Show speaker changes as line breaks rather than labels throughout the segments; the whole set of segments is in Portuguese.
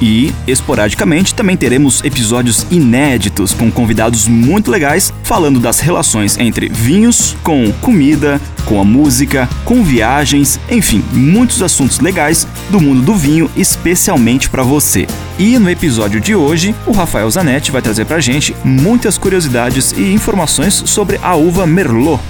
E, esporadicamente, também teremos episódios inéditos com convidados muito legais falando das relações entre vinhos com comida, com a música, com viagens, enfim, muitos assuntos legais do mundo do vinho, especialmente para você. E no episódio de hoje, o Rafael Zanetti vai trazer pra gente muitas curiosidades e informações sobre a uva Merlot.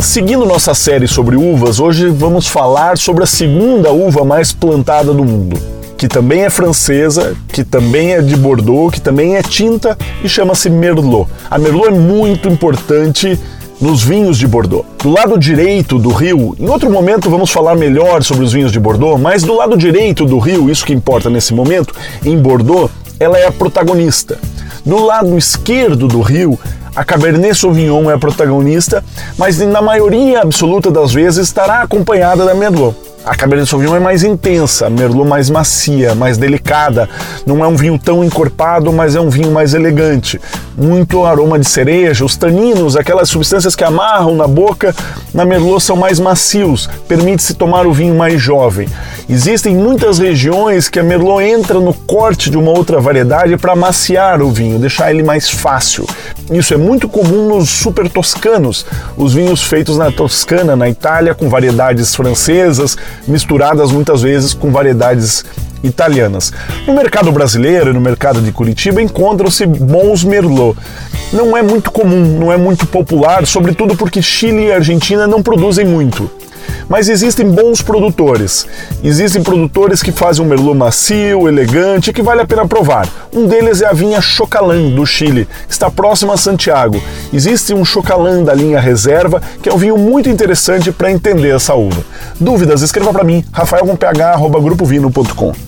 Seguindo nossa série sobre uvas, hoje vamos falar sobre a segunda uva mais plantada do mundo, que também é francesa, que também é de Bordeaux, que também é tinta e chama-se Merlot. A Merlot é muito importante nos vinhos de Bordeaux. Do lado direito do rio, em outro momento vamos falar melhor sobre os vinhos de Bordeaux, mas do lado direito do rio, isso que importa nesse momento, em Bordeaux, ela é a protagonista. Do lado esquerdo do rio, a Cabernet Sauvignon é a protagonista, mas na maioria absoluta das vezes estará acompanhada da Merlot. A Cabernet Sauvignon é mais intensa, a Merlot mais macia, mais delicada. Não é um vinho tão encorpado, mas é um vinho mais elegante. Muito aroma de cereja, os taninos, aquelas substâncias que amarram na boca, na Merlot são mais macios, permite-se tomar o vinho mais jovem. Existem muitas regiões que a Merlot entra no corte de uma outra variedade para maciar o vinho, deixar ele mais fácil. Isso é muito comum nos super toscanos, os vinhos feitos na Toscana, na Itália, com variedades francesas, misturadas muitas vezes com variedades italianas. No mercado brasileiro e no mercado de Curitiba encontram-se bons Merlot. Não é muito comum, não é muito popular, sobretudo porque Chile e Argentina não produzem muito. Mas existem bons produtores. Existem produtores que fazem um merlot macio, elegante, que vale a pena provar. Um deles é a vinha Chocalan, do Chile, que está próximo a Santiago. Existe um Chocalan da linha Reserva, que é um vinho muito interessante para entender essa uva. Dúvidas? Escreva para mim, rafael.ph.grupovino.com.